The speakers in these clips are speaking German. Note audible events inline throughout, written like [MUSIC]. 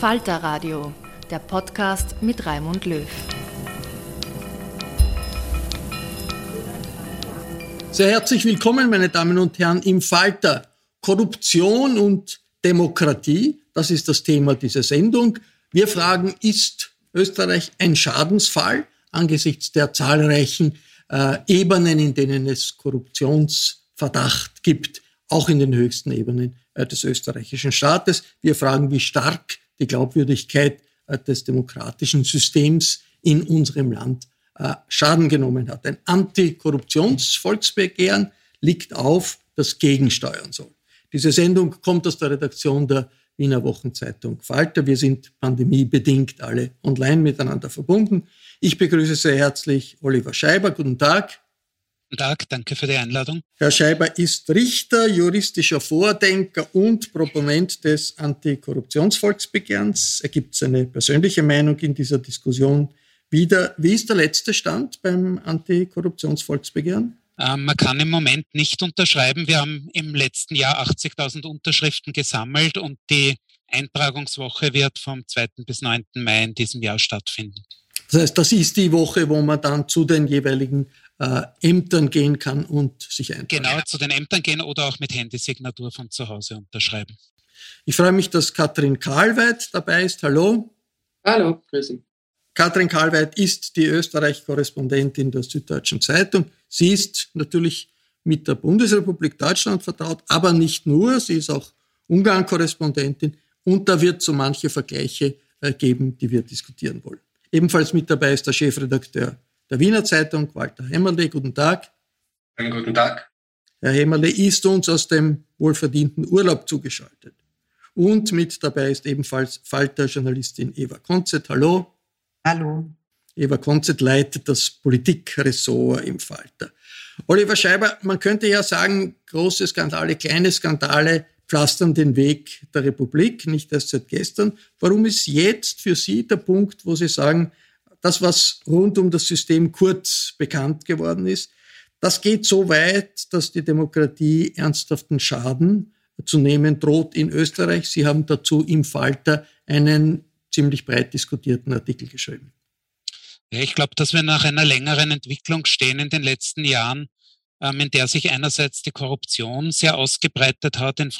Falter Radio, der Podcast mit Raimund Löw. Sehr herzlich willkommen, meine Damen und Herren, im Falter Korruption und Demokratie. Das ist das Thema dieser Sendung. Wir fragen, ist Österreich ein Schadensfall angesichts der zahlreichen äh, Ebenen, in denen es Korruptionsverdacht gibt, auch in den höchsten Ebenen äh, des österreichischen Staates. Wir fragen, wie stark die Glaubwürdigkeit äh, des demokratischen Systems in unserem Land äh, Schaden genommen hat. Ein Antikorruptionsvolksbegehren liegt auf, das gegensteuern soll. Diese Sendung kommt aus der Redaktion der Wiener Wochenzeitung Falter. Wir sind pandemiebedingt alle online miteinander verbunden. Ich begrüße sehr herzlich Oliver Scheiber. Guten Tag. Guten Tag, danke für die Einladung. Herr Scheiber ist Richter, juristischer Vordenker und Proponent des Antikorruptionsvolksbegehrens. Er gibt seine persönliche Meinung in dieser Diskussion wieder. Wie ist der letzte Stand beim Antikorruptionsvolksbegehren? Ähm, man kann im Moment nicht unterschreiben. Wir haben im letzten Jahr 80.000 Unterschriften gesammelt und die Eintragungswoche wird vom 2. bis 9. Mai in diesem Jahr stattfinden. Das heißt, das ist die Woche, wo man dann zu den jeweiligen äh, Ämtern gehen kann und sich eintragen. Genau, zu den Ämtern gehen oder auch mit Handysignatur von zu Hause unterschreiben. Ich freue mich, dass Katrin Karlweit dabei ist. Hallo. Hallo, grüß Sie. Katrin Karlweit ist die Österreich-Korrespondentin der Süddeutschen Zeitung. Sie ist natürlich mit der Bundesrepublik Deutschland vertraut, aber nicht nur. Sie ist auch Ungarn-Korrespondentin und da wird so manche Vergleiche äh, geben, die wir diskutieren wollen. Ebenfalls mit dabei ist der Chefredakteur der Wiener Zeitung, Walter Hämmerle. Guten Tag. Einen guten Tag. Herr Hämmerle ist uns aus dem wohlverdienten Urlaub zugeschaltet. Und mit dabei ist ebenfalls Falter-Journalistin Eva Konzett. Hallo. Hallo. Eva Konzett leitet das Politikressort im Falter. Oliver Scheiber, man könnte ja sagen, große Skandale, kleine Skandale pflastern den Weg der Republik, nicht erst seit gestern. Warum ist jetzt für Sie der Punkt, wo Sie sagen, das, was rund um das System Kurz bekannt geworden ist, das geht so weit, dass die Demokratie ernsthaften Schaden zu nehmen droht in Österreich. Sie haben dazu im Falter einen ziemlich breit diskutierten Artikel geschrieben. Ich glaube, dass wir nach einer längeren Entwicklung stehen in den letzten Jahren, in der sich einerseits die Korruption sehr ausgebreitet hat in,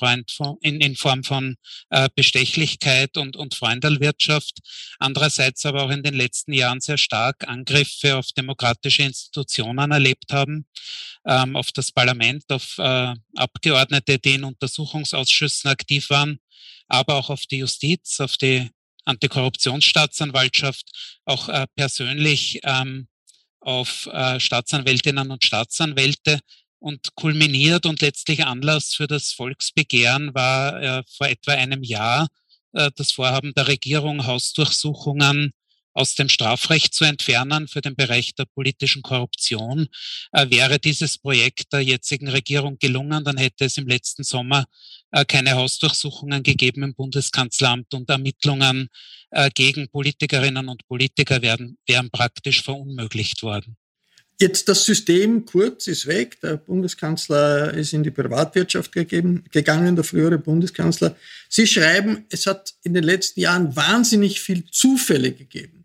Form von äh, Bestechlichkeit und, und Freundelwirtschaft, andererseits aber auch in den letzten Jahren sehr stark Angriffe auf demokratische Institutionen erlebt haben, ähm, auf das Parlament, auf äh, Abgeordnete, die in Untersuchungsausschüssen aktiv waren, aber auch auf die Justiz, auf die Antikorruptionsstaatsanwaltschaft, auch äh, persönlich ähm, auf äh, Staatsanwältinnen und Staatsanwälte und kulminiert und letztlich Anlass für das Volksbegehren war äh, vor etwa einem Jahr äh, das Vorhaben der Regierung, Hausdurchsuchungen aus dem Strafrecht zu entfernen für den Bereich der politischen Korruption. Äh, wäre dieses Projekt der jetzigen Regierung gelungen, dann hätte es im letzten Sommer keine Hausdurchsuchungen gegeben im Bundeskanzleramt und Ermittlungen äh, gegen Politikerinnen und Politiker werden, wären praktisch verunmöglicht worden. Jetzt das System Kurz ist weg. Der Bundeskanzler ist in die Privatwirtschaft gegeben, gegangen, der frühere Bundeskanzler. Sie schreiben, es hat in den letzten Jahren wahnsinnig viel Zufälle gegeben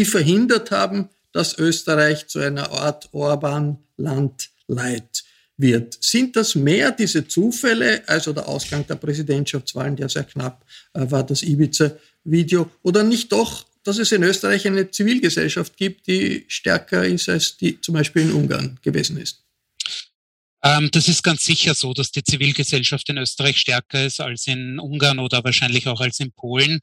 die verhindert haben, dass Österreich zu einer Art Orban-Land leid wird. Sind das mehr diese Zufälle, also der Ausgang der Präsidentschaftswahlen, der sehr knapp äh, war, das Ibiza-Video, oder nicht doch, dass es in Österreich eine Zivilgesellschaft gibt, die stärker ist, als die zum Beispiel in Ungarn gewesen ist? Ähm, das ist ganz sicher so, dass die Zivilgesellschaft in Österreich stärker ist als in Ungarn oder wahrscheinlich auch als in Polen.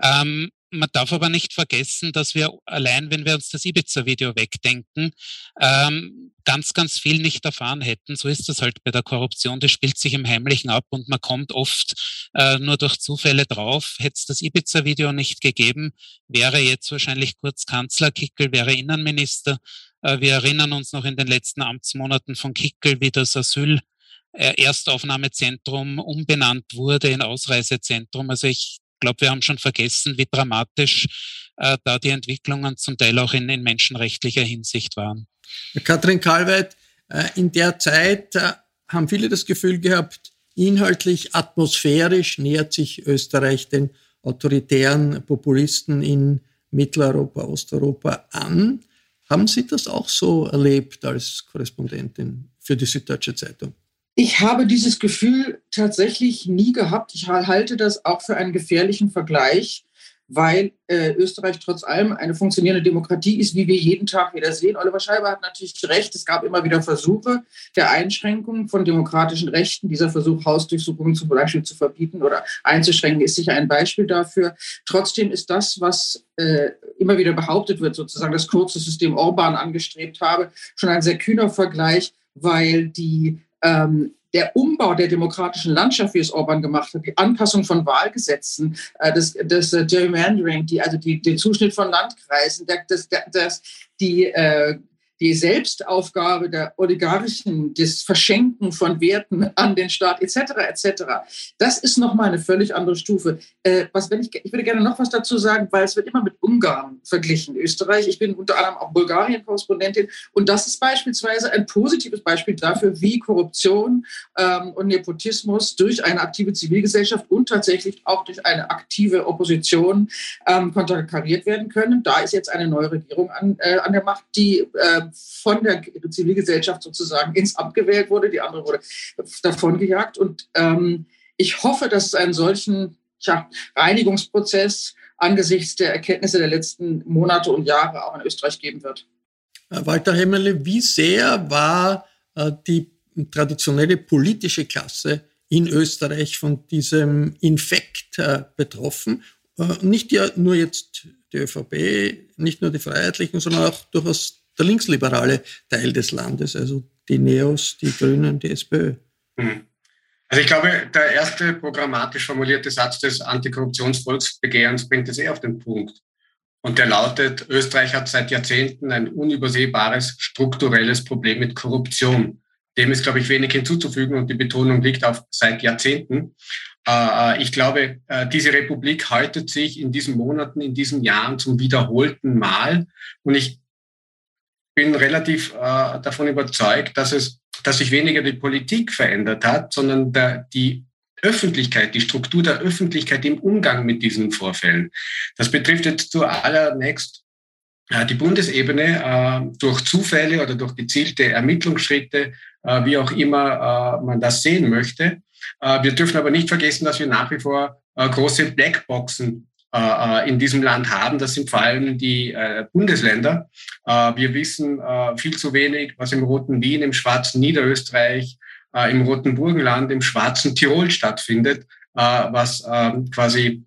Ähm, man darf aber nicht vergessen, dass wir allein, wenn wir uns das Ibiza-Video wegdenken, ähm, ganz, ganz viel nicht erfahren hätten. So ist das halt bei der Korruption. Das spielt sich im Heimlichen ab und man kommt oft äh, nur durch Zufälle drauf. Hätte es das Ibiza-Video nicht gegeben, wäre jetzt wahrscheinlich Kurz Kanzler, Kickel wäre Innenminister. Äh, wir erinnern uns noch in den letzten Amtsmonaten von Kickel, wie das Asyl äh, Erstaufnahmezentrum umbenannt wurde in Ausreisezentrum. Also ich glaube, wir haben schon vergessen, wie dramatisch äh, da die Entwicklungen zum Teil auch in, in menschenrechtlicher Hinsicht waren. Katrin Kalweit, äh, in der Zeit äh, haben viele das Gefühl gehabt, inhaltlich, atmosphärisch nähert sich Österreich den autoritären Populisten in Mitteleuropa, Osteuropa an. Haben Sie das auch so erlebt als Korrespondentin für die Süddeutsche Zeitung? Ich habe dieses Gefühl tatsächlich nie gehabt. Ich halte das auch für einen gefährlichen Vergleich, weil äh, Österreich trotz allem eine funktionierende Demokratie ist, wie wir jeden Tag wieder sehen. Oliver Scheiber hat natürlich recht. Es gab immer wieder Versuche der Einschränkung von demokratischen Rechten. Dieser Versuch, Hausdurchsuchungen zum Beispiel zu verbieten oder einzuschränken, ist sicher ein Beispiel dafür. Trotzdem ist das, was äh, immer wieder behauptet wird, sozusagen das kurze System Orban angestrebt habe, schon ein sehr kühner Vergleich, weil die ähm, der Umbau der demokratischen Landschaft, wie es Orban gemacht hat, die Anpassung von Wahlgesetzen, äh, das, das äh, Gerrymandering, die, also die, den Zuschnitt von Landkreisen, das, das, das, die äh, die Selbstaufgabe der Oligarchen, das Verschenken von Werten an den Staat etc. etc. Das ist nochmal eine völlig andere Stufe. Äh, was, wenn ich, ich würde gerne noch was dazu sagen, weil es wird immer mit Ungarn verglichen, Österreich. Ich bin unter anderem auch Bulgarien-Korrespondentin und das ist beispielsweise ein positives Beispiel dafür, wie Korruption ähm, und Nepotismus durch eine aktive Zivilgesellschaft und tatsächlich auch durch eine aktive Opposition ähm, konterkariert werden können. Da ist jetzt eine neue Regierung an, äh, an der Macht, die äh, von der Zivilgesellschaft sozusagen ins Amt gewählt wurde, die andere wurde davongejagt. Und ähm, ich hoffe, dass es einen solchen tja, Reinigungsprozess angesichts der Erkenntnisse der letzten Monate und Jahre auch in Österreich geben wird. Walter Hemmerle, wie sehr war äh, die traditionelle politische Klasse in Österreich von diesem Infekt äh, betroffen? Äh, nicht ja nur jetzt die ÖVP, nicht nur die Freiheitlichen, sondern auch durchaus der linksliberale Teil des Landes, also die Neos, die Grünen, die SPÖ. Mhm. Also ich glaube, der erste programmatisch formulierte Satz des Antikorruptionsvolksbegehrens bringt es eh auf den Punkt. Und der lautet, Österreich hat seit Jahrzehnten ein unübersehbares strukturelles Problem mit Korruption. Dem ist, glaube ich, wenig hinzuzufügen und die Betonung liegt auf seit Jahrzehnten. Äh, ich glaube, äh, diese Republik häutet sich in diesen Monaten, in diesen Jahren zum wiederholten Mal. Und ich bin relativ äh, davon überzeugt, dass es, dass sich weniger die Politik verändert hat, sondern der, die Öffentlichkeit, die Struktur der Öffentlichkeit im Umgang mit diesen Vorfällen. Das betrifft jetzt zuallererst die Bundesebene durch Zufälle oder durch gezielte Ermittlungsschritte, wie auch immer man das sehen möchte. Wir dürfen aber nicht vergessen, dass wir nach wie vor große Blackboxen in diesem Land haben. Das sind vor allem die Bundesländer. Wir wissen viel zu wenig, was im Roten Wien, im Schwarzen Niederösterreich, im Roten Burgenland, im Schwarzen Tirol stattfindet, was quasi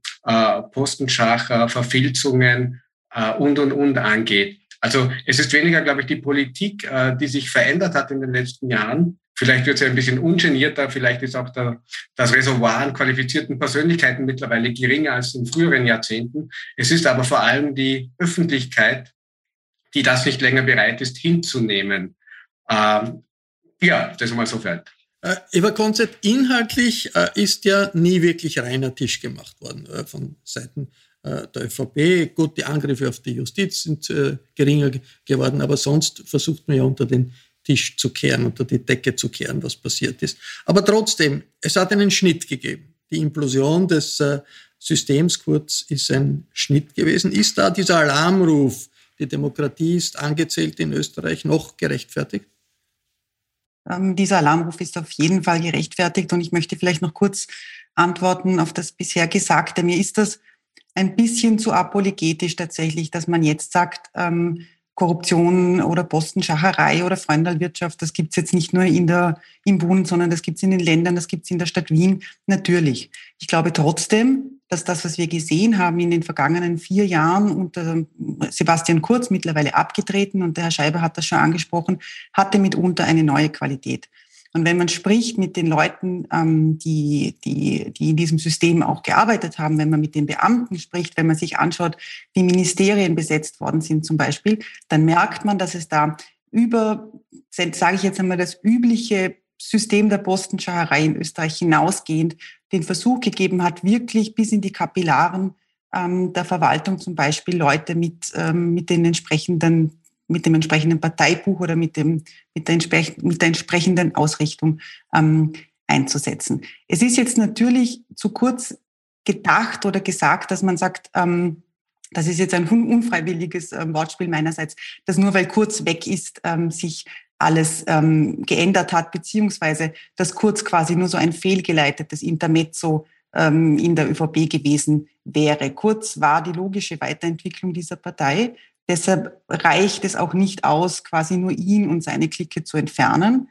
Postenschacher, Verfilzungen, äh, und, und, und angeht. Also es ist weniger, glaube ich, die Politik, äh, die sich verändert hat in den letzten Jahren. Vielleicht wird sie ein bisschen ungenierter, vielleicht ist auch der, das Reservoir an qualifizierten Persönlichkeiten mittlerweile geringer als in früheren Jahrzehnten. Es ist aber vor allem die Öffentlichkeit, die das nicht länger bereit ist hinzunehmen. Ähm, ja, das mal so weit. Äh, Eva Konzept, inhaltlich äh, ist ja nie wirklich reiner Tisch gemacht worden äh, von Seiten der ÖVP. Gut, die Angriffe auf die Justiz sind äh, geringer geworden, aber sonst versucht man ja unter den Tisch zu kehren, unter die Decke zu kehren, was passiert ist. Aber trotzdem, es hat einen Schnitt gegeben. Die Implosion des äh, Systems kurz ist ein Schnitt gewesen. Ist da dieser Alarmruf, die Demokratie ist angezählt in Österreich, noch gerechtfertigt? Ähm, dieser Alarmruf ist auf jeden Fall gerechtfertigt und ich möchte vielleicht noch kurz antworten auf das bisher Gesagte. Mir ist das ein bisschen zu apologetisch tatsächlich, dass man jetzt sagt, ähm, Korruption oder Postenschacherei oder Freundalwirtschaft, das gibt's jetzt nicht nur in der, im Bund, sondern das gibt's in den Ländern, das gibt's in der Stadt Wien. Natürlich. Ich glaube trotzdem, dass das, was wir gesehen haben in den vergangenen vier Jahren unter Sebastian Kurz mittlerweile abgetreten und der Herr Scheiber hat das schon angesprochen, hatte mitunter eine neue Qualität. Und wenn man spricht mit den Leuten, ähm, die, die, die in diesem System auch gearbeitet haben, wenn man mit den Beamten spricht, wenn man sich anschaut, wie Ministerien besetzt worden sind zum Beispiel, dann merkt man, dass es da über, sage ich jetzt einmal, das übliche System der Postenschacherei in Österreich hinausgehend den Versuch gegeben hat, wirklich bis in die Kapillaren ähm, der Verwaltung zum Beispiel Leute mit, ähm, mit den entsprechenden mit dem entsprechenden Parteibuch oder mit, dem, mit, der, mit der entsprechenden Ausrichtung ähm, einzusetzen. Es ist jetzt natürlich zu kurz gedacht oder gesagt, dass man sagt, ähm, das ist jetzt ein unfreiwilliges ähm, Wortspiel meinerseits, dass nur weil Kurz weg ist, ähm, sich alles ähm, geändert hat, beziehungsweise dass Kurz quasi nur so ein fehlgeleitetes Intermezzo ähm, in der ÖVP gewesen wäre. Kurz war die logische Weiterentwicklung dieser Partei. Deshalb reicht es auch nicht aus, quasi nur ihn und seine Clique zu entfernen.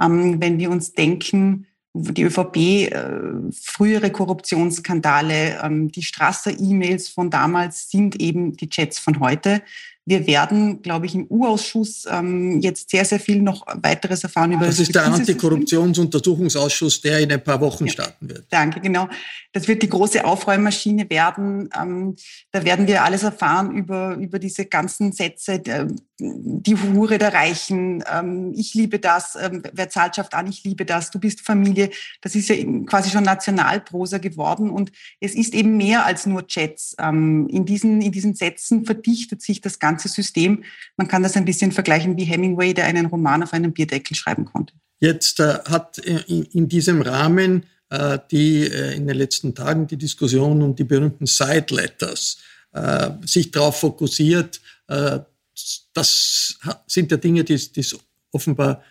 Ähm, wenn wir uns denken, die ÖVP, äh, frühere Korruptionsskandale, ähm, die Strasser-E-Mails von damals sind eben die Chats von heute. Wir werden, glaube ich, im U-Ausschuss ähm, jetzt sehr, sehr viel noch weiteres erfahren über das. Das ist der Antikorruptionsuntersuchungsausschuss, der in ein paar Wochen ja, starten wird. Danke, genau. Das wird die große Aufräummaschine werden. Ähm, da werden wir alles erfahren über, über diese ganzen Sätze, die Hure der Reichen, ähm, ich liebe das, ähm, wer zahlt, schafft an, ich liebe das, du bist Familie. Das ist ja quasi schon Nationalprosa geworden und es ist eben mehr als nur Chats. Ähm, in, diesen, in diesen Sätzen verdichtet sich das ganze System. Man kann das ein bisschen vergleichen wie Hemingway, der einen Roman auf einem Bierdeckel schreiben konnte. Jetzt äh, hat in, in, diesem Rahmen äh, die äh, in den letzten Tagen die Diskussion um die berühmten Side Letters äh, sich darauf fokussiert, äh, das sind ja Dinge, die es offenbar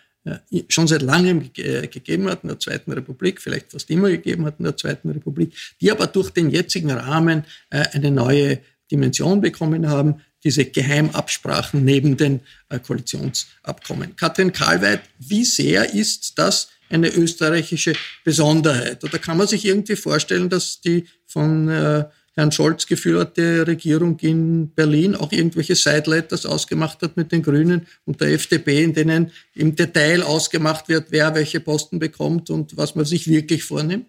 schon seit langem gegeben hat in der Zweiten Republik, vielleicht fast immer gegeben hat in der Zweiten Republik, die aber durch den jetzigen Rahmen äh, eine neue Dimension bekommen haben, diese Geheimabsprachen neben den äh, Koalitionsabkommen. Katrin Karlweit, wie sehr ist das eine österreichische Besonderheit? Oder kann man sich irgendwie vorstellen, dass die von äh, Herrn Scholz geführte Regierung in Berlin auch irgendwelche Sideletters ausgemacht hat mit den Grünen und der FDP, in denen im Detail ausgemacht wird, wer welche Posten bekommt und was man sich wirklich vornimmt?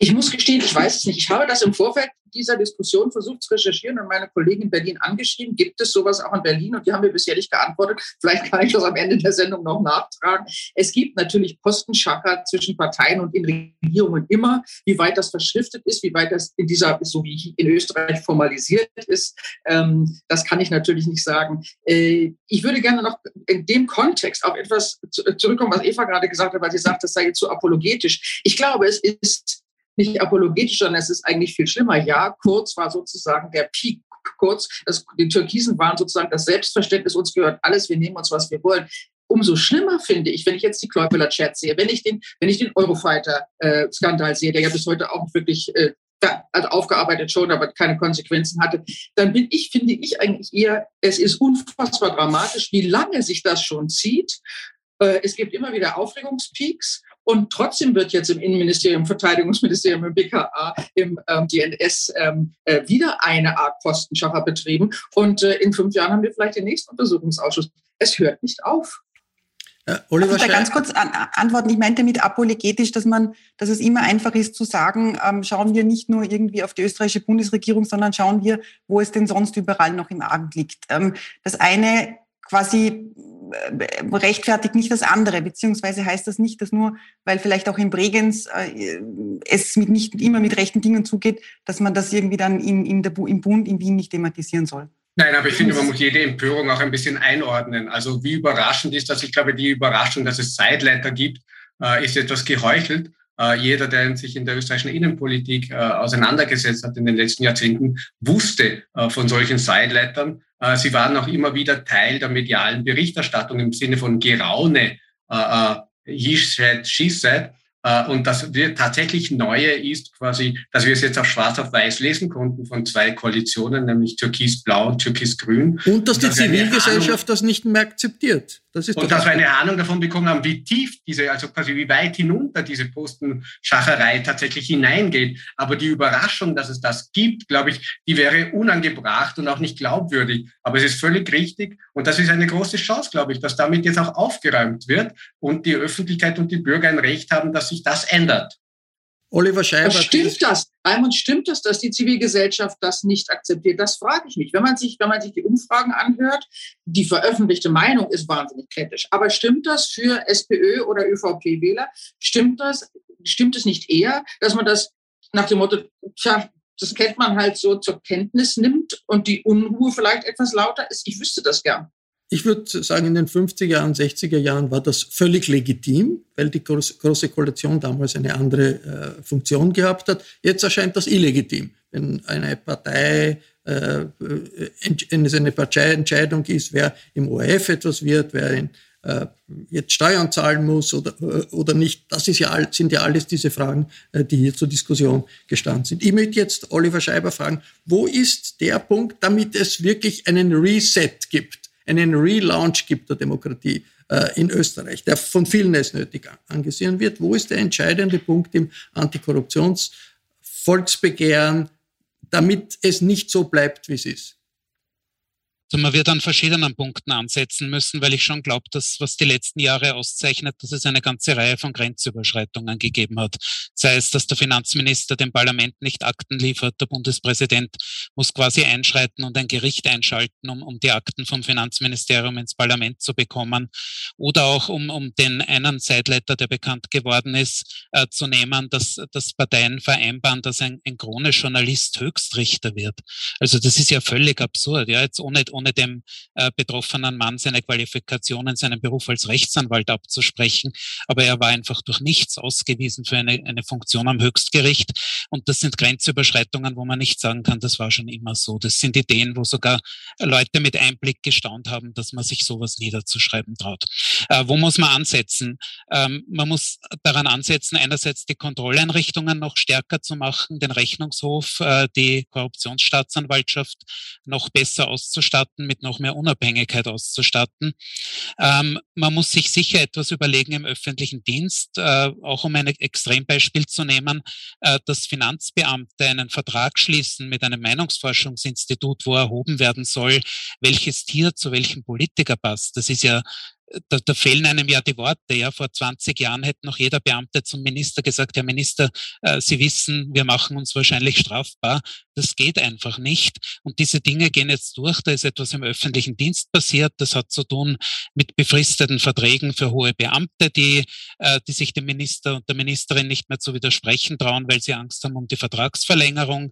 Ich muss gestehen, ich weiß es nicht. Ich habe das im Vorfeld dieser Diskussion versucht zu recherchieren und meine Kollegen in Berlin angeschrieben. Gibt es sowas auch in Berlin? Und die haben mir bisher nicht geantwortet. Vielleicht kann ich das am Ende der Sendung noch nachtragen. Es gibt natürlich Postenschacher zwischen Parteien und in Regierungen immer. Wie weit das verschriftet ist, wie weit das in dieser, so wie in Österreich formalisiert ist, ähm, das kann ich natürlich nicht sagen. Äh, ich würde gerne noch in dem Kontext auf etwas zurückkommen, was Eva gerade gesagt hat, weil sie sagt, das sei zu apologetisch. Ich glaube, es ist nicht apologetisch, sondern es ist eigentlich viel schlimmer. Ja, Kurz war sozusagen der Peak kurz, das, die Türkisen waren sozusagen das Selbstverständnis, uns gehört alles, wir nehmen uns, was wir wollen. Umso schlimmer finde ich, wenn ich jetzt die Kläubeler-Chat sehe, wenn ich den, wenn ich den Eurofighter-Skandal sehe, der ja bis heute auch wirklich äh, also aufgearbeitet schon, aber keine Konsequenzen hatte, dann bin ich, finde ich eigentlich eher, es ist unfassbar dramatisch, wie lange sich das schon zieht. Äh, es gibt immer wieder Aufregungspeaks und trotzdem wird jetzt im Innenministerium, Verteidigungsministerium, im BKA, im ähm, DNS ähm, äh, wieder eine Art Postenschacher betrieben. Und äh, in fünf Jahren haben wir vielleicht den nächsten Untersuchungsausschuss. Es hört nicht auf. Äh, Oliver also da ganz kurz an, antworten. Ich meinte mit apologetisch, dass man, dass es immer einfach ist zu sagen, ähm, schauen wir nicht nur irgendwie auf die österreichische Bundesregierung, sondern schauen wir, wo es denn sonst überall noch im Argen liegt. Ähm, das eine quasi rechtfertigt nicht das andere, beziehungsweise heißt das nicht, dass nur, weil vielleicht auch in Bregenz äh, es mit nicht immer mit rechten Dingen zugeht, dass man das irgendwie dann in, in der, im Bund in Wien nicht thematisieren soll. Nein, aber ich finde, man muss jede Empörung auch ein bisschen einordnen. Also wie überraschend ist das? Ich glaube, die Überraschung, dass es Sideleiter gibt, äh, ist etwas geheuchelt. Äh, jeder, der sich in der österreichischen Innenpolitik äh, auseinandergesetzt hat in den letzten Jahrzehnten, wusste von solchen Sidelettern. Sie waren auch immer wieder Teil der medialen Berichterstattung im Sinne von Geraune, he said, she said. Äh, und das tatsächlich Neue ist quasi, dass wir es jetzt auf Schwarz auf Weiß lesen konnten von zwei Koalitionen, nämlich Türkis-Blau und Türkis-Grün. Und dass die Zivilgesellschaft das nicht mehr akzeptiert. Das und dass wir eine Ahnung davon bekommen haben, wie tief diese, also quasi wie weit hinunter diese Postenschacherei tatsächlich hineingeht. Aber die Überraschung, dass es das gibt, glaube ich, die wäre unangebracht und auch nicht glaubwürdig. Aber es ist völlig richtig. Und das ist eine große Chance, glaube ich, dass damit jetzt auch aufgeräumt wird und die Öffentlichkeit und die Bürger ein Recht haben, dass sich das ändert. Oliver Scheiber. Stimmt das? Raimund, stimmt das, dass die Zivilgesellschaft das nicht akzeptiert? Das frage ich mich. Wenn man sich, wenn man sich die Umfragen anhört, die veröffentlichte Meinung ist wahnsinnig kritisch. Aber stimmt das für SPÖ oder ÖVP-Wähler? Stimmt das? Stimmt es nicht eher, dass man das nach dem Motto, tja, das kennt man halt so zur Kenntnis nimmt und die Unruhe vielleicht etwas lauter ist? Ich wüsste das gern. Ich würde sagen, in den 50er Jahren, 60er Jahren war das völlig legitim, weil die Große Koalition damals eine andere äh, Funktion gehabt hat. Jetzt erscheint das illegitim. Wenn eine Partei, äh, wenn es eine Parteientscheidung ist, wer im ORF etwas wird, wer in, äh, jetzt Steuern zahlen muss oder, oder nicht, das ist ja, sind ja alles diese Fragen, äh, die hier zur Diskussion gestanden sind. Ich möchte jetzt Oliver Scheiber fragen, wo ist der Punkt, damit es wirklich einen Reset gibt? Einen Relaunch gibt der Demokratie äh, in Österreich, der von vielen als nötig angesehen wird. Wo ist der entscheidende Punkt im Antikorruptionsvolksbegehren, damit es nicht so bleibt, wie es ist? Also man wird an verschiedenen Punkten ansetzen müssen, weil ich schon glaube, dass was die letzten Jahre auszeichnet, dass es eine ganze Reihe von Grenzüberschreitungen gegeben hat. Sei es, dass der Finanzminister dem Parlament nicht Akten liefert, der Bundespräsident muss quasi einschreiten und ein Gericht einschalten, um, um die Akten vom Finanzministerium ins Parlament zu bekommen. Oder auch um, um den einen Seitleiter, der bekannt geworden ist, äh, zu nehmen, dass, dass Parteien vereinbaren, dass ein, ein Krone-Journalist Höchstrichter wird. Also das ist ja völlig absurd. Ja, jetzt ohne ohne dem äh, betroffenen Mann seine Qualifikationen, seinen Beruf als Rechtsanwalt abzusprechen. Aber er war einfach durch nichts ausgewiesen für eine, eine Funktion am Höchstgericht. Und das sind Grenzüberschreitungen, wo man nicht sagen kann, das war schon immer so. Das sind Ideen, wo sogar Leute mit Einblick gestaunt haben, dass man sich sowas niederzuschreiben traut. Äh, wo muss man ansetzen? Ähm, man muss daran ansetzen, einerseits die Kontrolleinrichtungen noch stärker zu machen, den Rechnungshof, äh, die Korruptionsstaatsanwaltschaft noch besser auszustatten auszustatten, mit noch mehr Unabhängigkeit auszustatten. Ähm, man muss sich sicher etwas überlegen im öffentlichen Dienst, äh, auch um ein Extrembeispiel zu nehmen, äh, dass Finanzbeamte einen Vertrag schließen mit einem Meinungsforschungsinstitut, wo erhoben werden soll, welches Tier zu welchem Politiker passt. Das ist ja da, da fehlen einem ja die Worte. Ja, vor 20 Jahren hätte noch jeder Beamte zum Minister gesagt, Herr Minister, äh, Sie wissen, wir machen uns wahrscheinlich strafbar. Das geht einfach nicht. Und diese Dinge gehen jetzt durch. Da ist etwas im öffentlichen Dienst passiert. Das hat zu tun mit befristeten Verträgen für hohe Beamte, die, äh, die sich dem Minister und der Ministerin nicht mehr zu widersprechen trauen, weil sie Angst haben um die Vertragsverlängerung.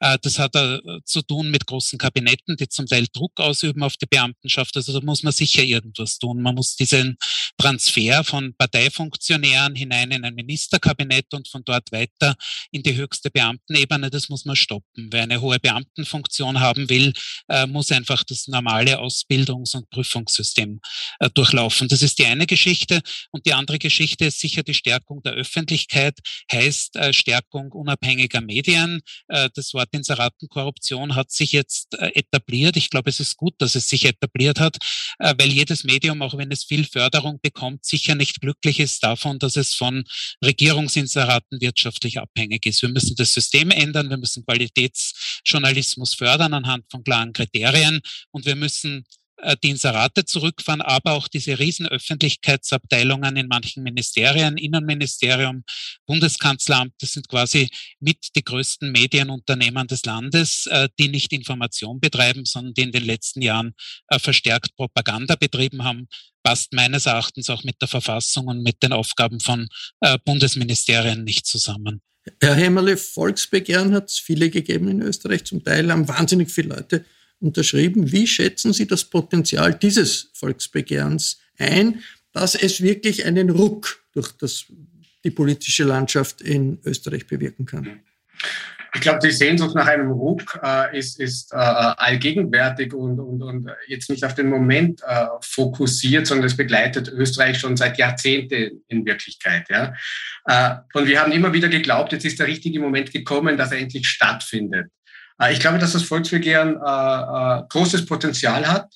Äh, das hat äh, zu tun mit großen Kabinetten, die zum Teil Druck ausüben auf die Beamtenschaft. Also da muss man sicher irgendwas tun. Man muss diesen, Transfer von Parteifunktionären hinein in ein Ministerkabinett und von dort weiter in die höchste Beamtenebene, das muss man stoppen. Wer eine hohe Beamtenfunktion haben will, äh, muss einfach das normale Ausbildungs- und Prüfungssystem äh, durchlaufen. Das ist die eine Geschichte. Und die andere Geschichte ist sicher die Stärkung der Öffentlichkeit, heißt äh, Stärkung unabhängiger Medien. Äh, das Wort Inseratenkorruption hat sich jetzt äh, etabliert. Ich glaube, es ist gut, dass es sich etabliert hat, äh, weil jedes Medium, auch wenn es viel Förderung bekommt, sicher nicht glücklich ist davon, dass es von Regierungsinseraten wirtschaftlich abhängig ist. Wir müssen das System ändern, wir müssen Qualitätsjournalismus fördern anhand von klaren Kriterien und wir müssen äh, die Inserate zurückfahren, aber auch diese Riesenöffentlichkeitsabteilungen in manchen Ministerien, Innenministerium, Bundeskanzleramt, das sind quasi mit die größten Medienunternehmen des Landes, äh, die nicht Information betreiben, sondern die in den letzten Jahren äh, verstärkt Propaganda betrieben haben, passt meines Erachtens auch mit der Verfassung und mit den Aufgaben von Bundesministerien nicht zusammen. Herr Hämmerle, Volksbegehren hat es viele gegeben in Österreich. Zum Teil haben wahnsinnig viele Leute unterschrieben. Wie schätzen Sie das Potenzial dieses Volksbegehrens ein, dass es wirklich einen Ruck durch das, die politische Landschaft in Österreich bewirken kann? Ich glaube, die Sehnsucht nach einem Ruck äh, ist, ist äh, allgegenwärtig und, und, und jetzt nicht auf den Moment äh, fokussiert, sondern es begleitet Österreich schon seit Jahrzehnten in Wirklichkeit. Ja? Äh, und wir haben immer wieder geglaubt, jetzt ist der richtige Moment gekommen, dass er endlich stattfindet. Äh, ich glaube, dass das Volksbegehren äh, großes Potenzial hat.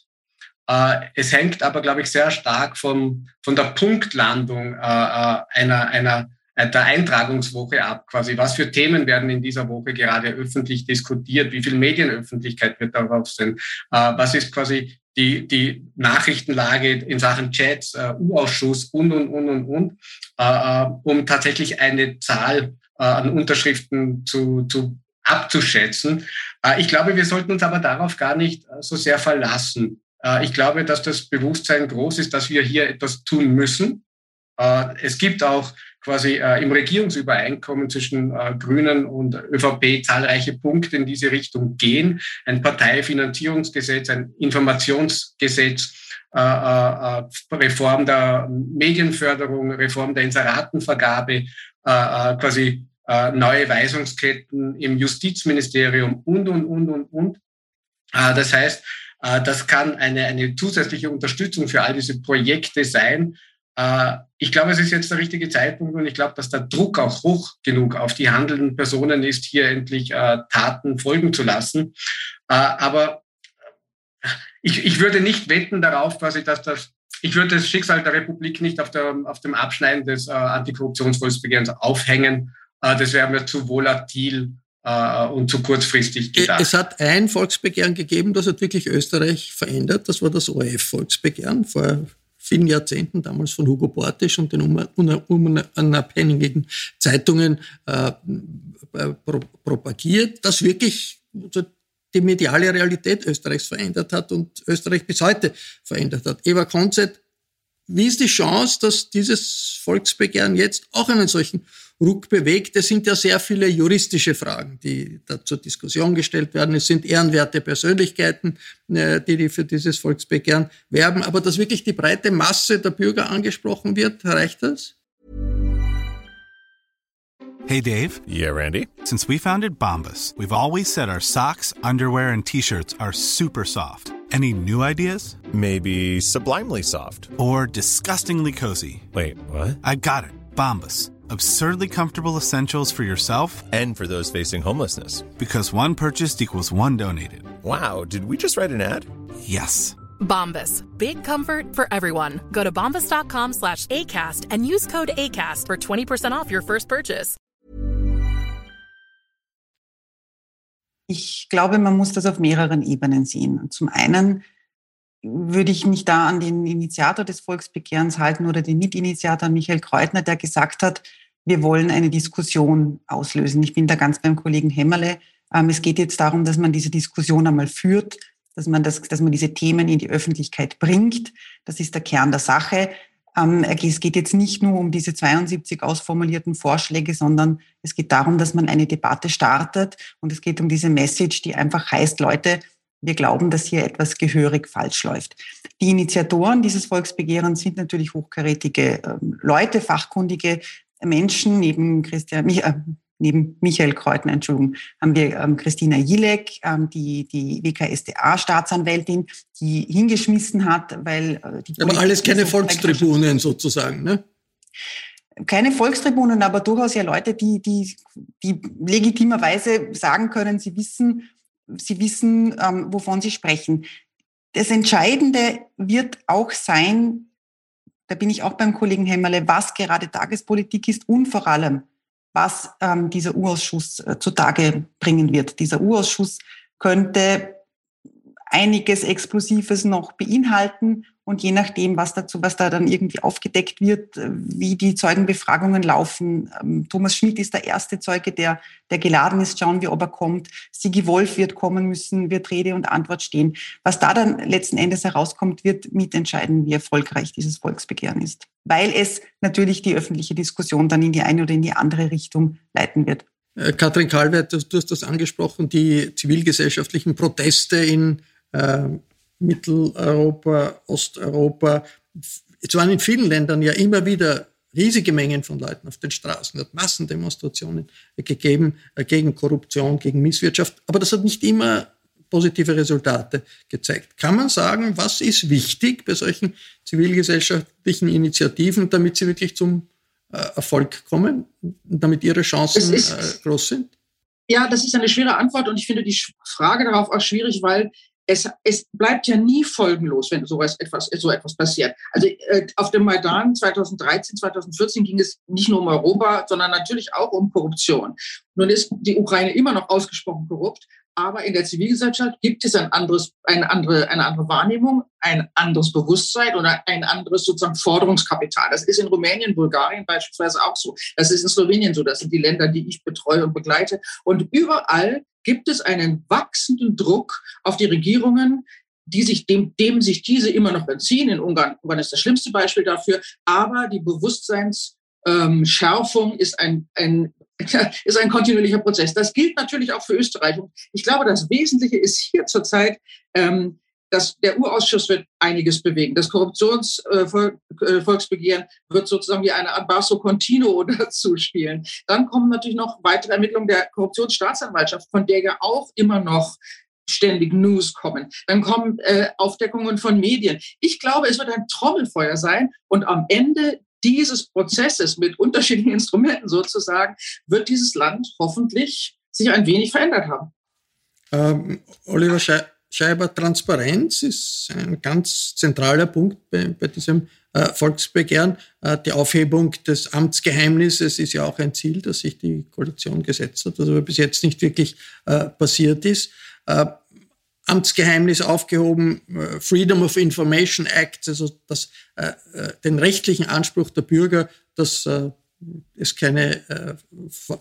Es hängt aber, glaube ich, sehr stark vom, von der Punktlandung einer, einer der Eintragungswoche ab, quasi. Was für Themen werden in dieser Woche gerade öffentlich diskutiert? Wie viel Medienöffentlichkeit wird darauf sein? was ist quasi die, die Nachrichtenlage in Sachen Chats, U-Ausschuss und, und, und, und, und, um tatsächlich eine Zahl an Unterschriften zu, zu abzuschätzen. Äh, ich glaube, wir sollten uns aber darauf gar nicht äh, so sehr verlassen. Äh, ich glaube, dass das Bewusstsein groß ist, dass wir hier etwas tun müssen. Es gibt auch quasi im Regierungsübereinkommen zwischen Grünen und ÖVP zahlreiche Punkte in diese Richtung gehen. Ein Parteifinanzierungsgesetz, ein Informationsgesetz, Reform der Medienförderung, Reform der Inseratenvergabe, quasi äh, neue Weisungsketten im Justizministerium und, und, und, und, und. Äh, das heißt, äh, das kann eine, eine zusätzliche Unterstützung für all diese Projekte sein. Äh, ich glaube, es ist jetzt der richtige Zeitpunkt und ich glaube, dass der Druck auch hoch genug auf die handelnden Personen ist, hier endlich äh, Taten folgen zu lassen. Äh, aber ich, ich würde nicht wetten darauf, quasi, dass das ich würde das Schicksal der Republik nicht auf, der, auf dem Abschneiden des äh, Antikorruptionsvolksbegehrens aufhängen, äh, das wäre mir zu volatil und zu kurzfristig gedacht. Es hat ein Volksbegehren gegeben, das hat wirklich Österreich verändert. Das war das ORF-Volksbegehren vor vielen Jahrzehnten, damals von Hugo Bortisch und den unabhängigen Zeitungen äh, propagiert, das wirklich die mediale Realität Österreichs verändert hat und Österreich bis heute verändert hat. Eva Konzett, wie ist die Chance, dass dieses Volksbegehren jetzt auch einen solchen Ruck bewegt. Es sind ja sehr viele juristische Fragen, die da zur Diskussion gestellt werden. Es sind ehrenwerte Persönlichkeiten, äh, die für dieses Volksbegehren werben. Aber dass wirklich die breite Masse der Bürger angesprochen wird, reicht das? Hey Dave. Yeah, Randy. Since we founded Bombus, we've always said our socks, underwear and T-Shirts are super soft. Any new ideas? Maybe sublimely soft. Or disgustingly cozy. Wait, what? I got it. Bombus Absurdly comfortable essentials for yourself and for those facing homelessness. Because one purchased equals one donated. Wow, did we just write an ad? Yes. Bombas. Big comfort for everyone. Go to bombas.com slash ACAST and use code ACAST for 20% off your first purchase. Ich glaube, man muss das auf mehreren Ebenen sehen. Zum einen würde ich mich da an den Initiator des Volksbegehrens halten oder den Mitinitiator Michael Kreutner, der gesagt hat, wir wollen eine Diskussion auslösen. Ich bin da ganz beim Kollegen Hämmerle. Ähm, es geht jetzt darum, dass man diese Diskussion einmal führt, dass man, das, dass man diese Themen in die Öffentlichkeit bringt. Das ist der Kern der Sache. Ähm, es geht jetzt nicht nur um diese 72 ausformulierten Vorschläge, sondern es geht darum, dass man eine Debatte startet und es geht um diese Message, die einfach heißt, Leute, wir glauben, dass hier etwas gehörig falsch läuft. Die Initiatoren dieses Volksbegehrens sind natürlich hochkarätige ähm, Leute, fachkundige Menschen. Neben, Christian, äh, neben Michael Kreutner, Entschuldigung, haben wir ähm, Christina Jilek, ähm, die, die WKSDA-Staatsanwältin, die hingeschmissen hat, weil äh, die Aber alles keine Volkstribunen sozusagen, ne? keine Volkstribunen, aber durchaus ja Leute, die, die, die legitimerweise sagen können, sie wissen, sie wissen, ähm, wovon sie sprechen. Das Entscheidende wird auch sein, da bin ich auch beim Kollegen Hämmerle, was gerade Tagespolitik ist und vor allem, was ähm, dieser Urausschuss äh, zutage bringen wird. Dieser Urausschuss könnte einiges Explosives noch beinhalten und je nachdem, was dazu, was da dann irgendwie aufgedeckt wird, äh, wie die Zeugenbefragungen laufen. Ähm, Thomas Schmidt ist der erste Zeuge, der, der geladen ist. Schauen wir, ob er kommt. Sigi Wolf wird kommen müssen, wird Rede und Antwort stehen. Was da dann letzten Endes herauskommt, wird mitentscheiden, wie erfolgreich dieses Volksbegehren ist. Weil es natürlich die öffentliche Diskussion dann in die eine oder in die andere Richtung leiten wird. Äh, Katrin Kalwert, du hast das angesprochen, die zivilgesellschaftlichen Proteste in äh, Mitteleuropa, Osteuropa. Es waren in vielen Ländern ja immer wieder riesige Mengen von Leuten auf den Straßen, es hat Massendemonstrationen gegeben äh, gegen Korruption, gegen Misswirtschaft, aber das hat nicht immer positive Resultate gezeigt. Kann man sagen, was ist wichtig bei solchen zivilgesellschaftlichen Initiativen, damit sie wirklich zum äh, Erfolg kommen, damit ihre Chancen ist, äh, groß sind? Ja, das ist eine schwere Antwort und ich finde die Frage darauf auch schwierig, weil es, es bleibt ja nie folgenlos, wenn sowas etwas, so etwas passiert. Also äh, auf dem Maidan 2013, 2014 ging es nicht nur um Europa, sondern natürlich auch um Korruption. Nun ist die Ukraine immer noch ausgesprochen korrupt, aber in der Zivilgesellschaft gibt es ein anderes, eine, andere, eine andere Wahrnehmung, ein anderes Bewusstsein oder ein anderes sozusagen Forderungskapital. Das ist in Rumänien, Bulgarien beispielsweise auch so. Das ist in Slowenien so. Das sind die Länder, die ich betreue und begleite. Und überall gibt es einen wachsenden Druck auf die Regierungen, die sich dem, dem sich diese immer noch entziehen. In Ungarn, Ungarn ist das schlimmste Beispiel dafür. Aber die Bewusstseinsschärfung ähm, ist ein, ein [LAUGHS] ist ein kontinuierlicher Prozess. Das gilt natürlich auch für Österreich. Und ich glaube, das Wesentliche ist hier zurzeit, ähm, dass der Urausschuss wird einiges bewegen. Das Korruptionsvolksbegehren äh, wird sozusagen wie eine Art Basso Continuo [LAUGHS] dazu spielen. Dann kommen natürlich noch weitere Ermittlungen der Korruptionsstaatsanwaltschaft, von der ja auch immer noch ständig News kommen. Dann kommen äh, Aufdeckungen von Medien. Ich glaube, es wird ein Trommelfeuer sein und am Ende dieses Prozesses mit unterschiedlichen Instrumenten sozusagen wird dieses Land hoffentlich sich ein wenig verändert haben. Ähm, Oliver Schei Scheiber, Transparenz ist ein ganz zentraler Punkt bei, bei diesem äh, Volksbegehren. Äh, die Aufhebung des Amtsgeheimnisses ist ja auch ein Ziel, das sich die Koalition gesetzt hat, das aber bis jetzt nicht wirklich äh, passiert ist. Äh, Amtsgeheimnis aufgehoben, äh, Freedom of Information Act, also das, äh, den rechtlichen Anspruch der Bürger, dass es keine,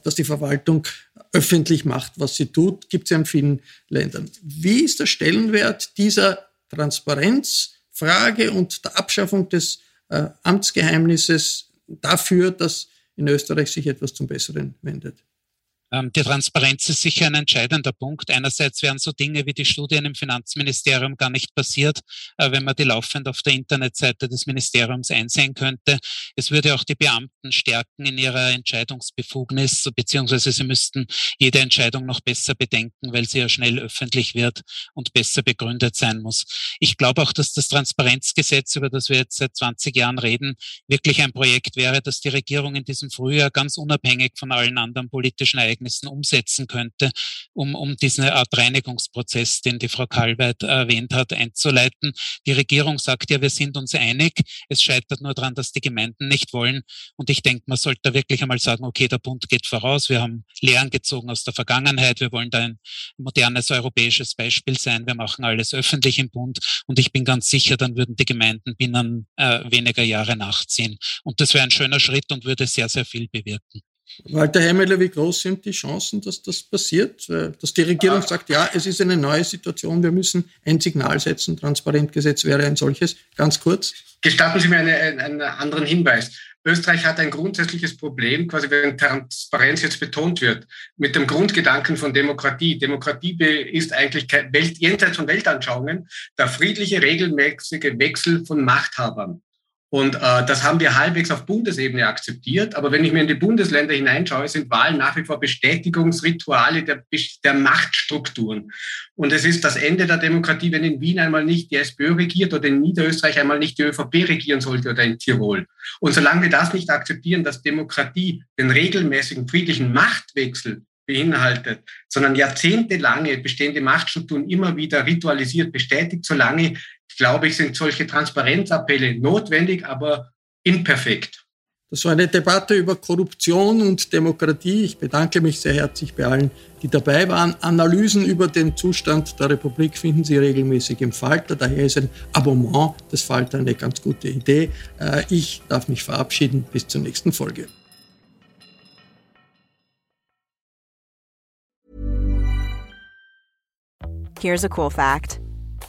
dass die Verwaltung öffentlich macht, was sie tut, gibt es ja in vielen Ländern. Wie ist der Stellenwert dieser Transparenzfrage und der Abschaffung des äh, Amtsgeheimnisses dafür, dass in Österreich sich etwas zum Besseren wendet? Ähm, die Transparenz ist sicher ein entscheidender Punkt. Einerseits wären so Dinge wie die Studien im Finanzministerium gar nicht passiert, äh, wenn man die laufend auf der Internetseite des Ministeriums einsehen könnte. Es würde auch die Beamten stärken in ihrer Entscheidungsbefugnis, beziehungsweise sie müssten jede Entscheidung noch besser bedenken, weil sie ja schnell öffentlich wird und besser begründet sein muss. Ich glaube auch, dass das Transparenzgesetz, über das wir jetzt seit 20 Jahren reden, wirklich ein Projekt wäre, das die Regierung in diesem Frühjahr ganz unabhängig von allen anderen politischen Ereignissen Ereignissen umsetzen könnte, um, um diesen Art Reinigungsprozess, den die Frau Kalweit erwähnt hat, einzuleiten. Die Regierung sagt ja, wir sind uns einig. Es scheitert nur daran, dass die Gemeinden nicht wollen. Und ich denke, man sollte da wirklich einmal sagen, okay, der Bund geht voraus. Wir haben Lehren gezogen aus der Vergangenheit. Wir wollen da ein modernes europäisches Beispiel sein. Wir machen alles öffentlich im Bund. Und ich bin ganz sicher, dann würden die Gemeinden binnen äh, weniger Jahre nachziehen. Und das wäre ein schöner Schritt und würde sehr, sehr viel bewirken. Walter Heimeler, wie groß sind die Chancen, dass das passiert? Dass die Regierung sagt, ja, es ist eine neue Situation, wir müssen ein Signal setzen, Transparentgesetz wäre ein solches. Ganz kurz. Gestatten Sie mir eine, einen anderen Hinweis. Österreich hat ein grundsätzliches Problem, quasi wenn Transparenz jetzt betont wird, mit dem Grundgedanken von Demokratie. Demokratie ist eigentlich Welt, jenseits von Weltanschauungen der friedliche, regelmäßige Wechsel von Machthabern. Und äh, das haben wir halbwegs auf Bundesebene akzeptiert. Aber wenn ich mir in die Bundesländer hineinschaue, sind Wahlen nach wie vor Bestätigungsrituale der, der Machtstrukturen. Und es ist das Ende der Demokratie, wenn in Wien einmal nicht die SPÖ regiert oder in Niederösterreich einmal nicht die ÖVP regieren sollte oder in Tirol. Und solange wir das nicht akzeptieren, dass Demokratie den regelmäßigen friedlichen Machtwechsel beinhaltet, sondern jahrzehntelange bestehende Machtstrukturen immer wieder ritualisiert bestätigt, solange glaube ich, sind solche Transparenzappelle notwendig, aber imperfekt. Das war eine Debatte über Korruption und Demokratie. Ich bedanke mich sehr herzlich bei allen, die dabei waren. Analysen über den Zustand der Republik finden Sie regelmäßig im Falter. Daher ist ein Abonnement des Falter eine ganz gute Idee. Äh, ich darf mich verabschieden. Bis zur nächsten Folge. Here's a cool fact.